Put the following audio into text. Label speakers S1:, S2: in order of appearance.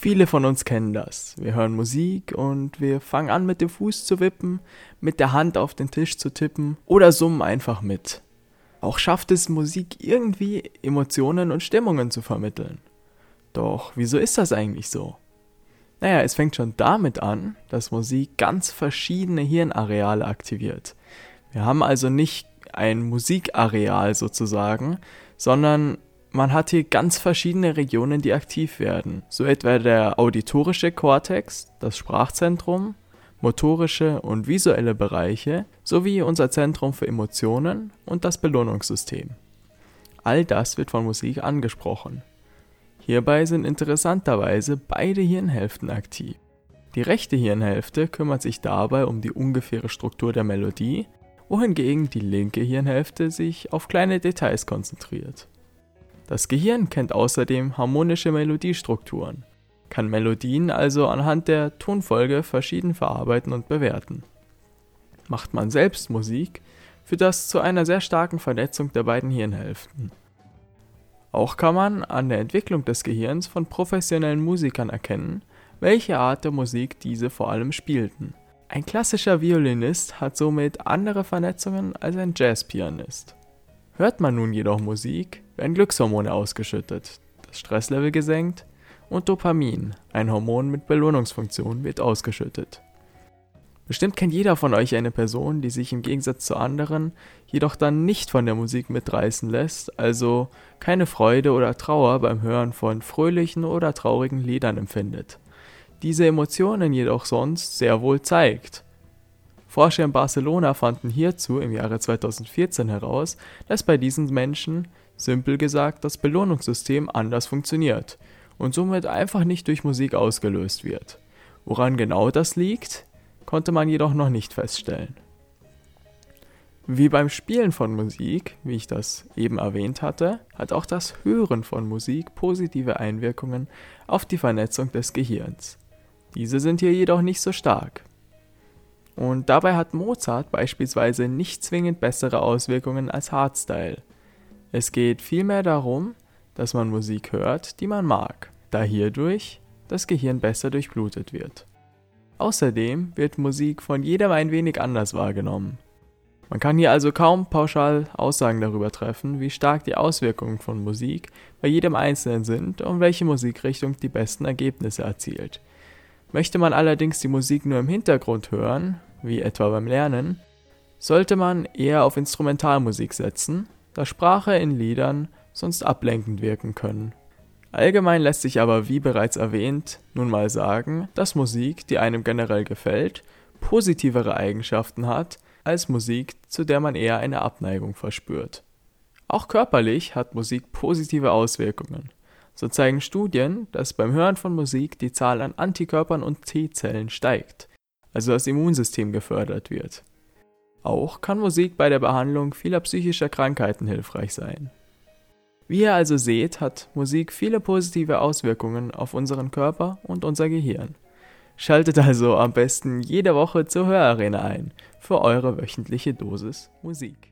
S1: Viele von uns kennen das. Wir hören Musik und wir fangen an mit dem Fuß zu wippen, mit der Hand auf den Tisch zu tippen oder summen einfach mit. Auch schafft es Musik irgendwie Emotionen und Stimmungen zu vermitteln. Doch wieso ist das eigentlich so? Naja, es fängt schon damit an, dass Musik ganz verschiedene Hirnareale aktiviert. Wir haben also nicht ein Musikareal sozusagen, sondern man hat hier ganz verschiedene Regionen, die aktiv werden. So etwa der auditorische Kortex, das Sprachzentrum, motorische und visuelle Bereiche sowie unser Zentrum für Emotionen und das Belohnungssystem. All das wird von Musik angesprochen. Hierbei sind interessanterweise beide Hirnhälften aktiv. Die rechte Hirnhälfte kümmert sich dabei um die ungefähre Struktur der Melodie, wohingegen die linke Hirnhälfte sich auf kleine Details konzentriert. Das Gehirn kennt außerdem harmonische Melodiestrukturen, kann Melodien also anhand der Tonfolge verschieden verarbeiten und bewerten. Macht man selbst Musik, führt das zu einer sehr starken Vernetzung der beiden Hirnhälften. Auch kann man an der Entwicklung des Gehirns von professionellen Musikern erkennen, welche Art der Musik diese vor allem spielten. Ein klassischer Violinist hat somit andere Vernetzungen als ein Jazzpianist. Hört man nun jedoch Musik, werden Glückshormone ausgeschüttet, das Stresslevel gesenkt und Dopamin, ein Hormon mit Belohnungsfunktion, wird ausgeschüttet. Bestimmt kennt jeder von euch eine Person, die sich im Gegensatz zu anderen jedoch dann nicht von der Musik mitreißen lässt, also keine Freude oder Trauer beim Hören von fröhlichen oder traurigen Liedern empfindet. Diese Emotionen jedoch sonst sehr wohl zeigt Forscher in Barcelona fanden hierzu im Jahre 2014 heraus, dass bei diesen Menschen, simpel gesagt, das Belohnungssystem anders funktioniert und somit einfach nicht durch Musik ausgelöst wird. Woran genau das liegt, konnte man jedoch noch nicht feststellen. Wie beim Spielen von Musik, wie ich das eben erwähnt hatte, hat auch das Hören von Musik positive Einwirkungen auf die Vernetzung des Gehirns. Diese sind hier jedoch nicht so stark. Und dabei hat Mozart beispielsweise nicht zwingend bessere Auswirkungen als Hardstyle. Es geht vielmehr darum, dass man Musik hört, die man mag, da hierdurch das Gehirn besser durchblutet wird. Außerdem wird Musik von jedem ein wenig anders wahrgenommen. Man kann hier also kaum pauschal Aussagen darüber treffen, wie stark die Auswirkungen von Musik bei jedem Einzelnen sind und welche Musikrichtung die besten Ergebnisse erzielt. Möchte man allerdings die Musik nur im Hintergrund hören, wie etwa beim Lernen, sollte man eher auf Instrumentalmusik setzen, da Sprache in Liedern sonst ablenkend wirken können. Allgemein lässt sich aber, wie bereits erwähnt, nun mal sagen, dass Musik, die einem generell gefällt, positivere Eigenschaften hat als Musik, zu der man eher eine Abneigung verspürt. Auch körperlich hat Musik positive Auswirkungen. So zeigen Studien, dass beim Hören von Musik die Zahl an Antikörpern und T-Zellen steigt also das Immunsystem gefördert wird. Auch kann Musik bei der Behandlung vieler psychischer Krankheiten hilfreich sein. Wie ihr also seht, hat Musik viele positive Auswirkungen auf unseren Körper und unser Gehirn. Schaltet also am besten jede Woche zur Hörarena ein für eure wöchentliche Dosis Musik.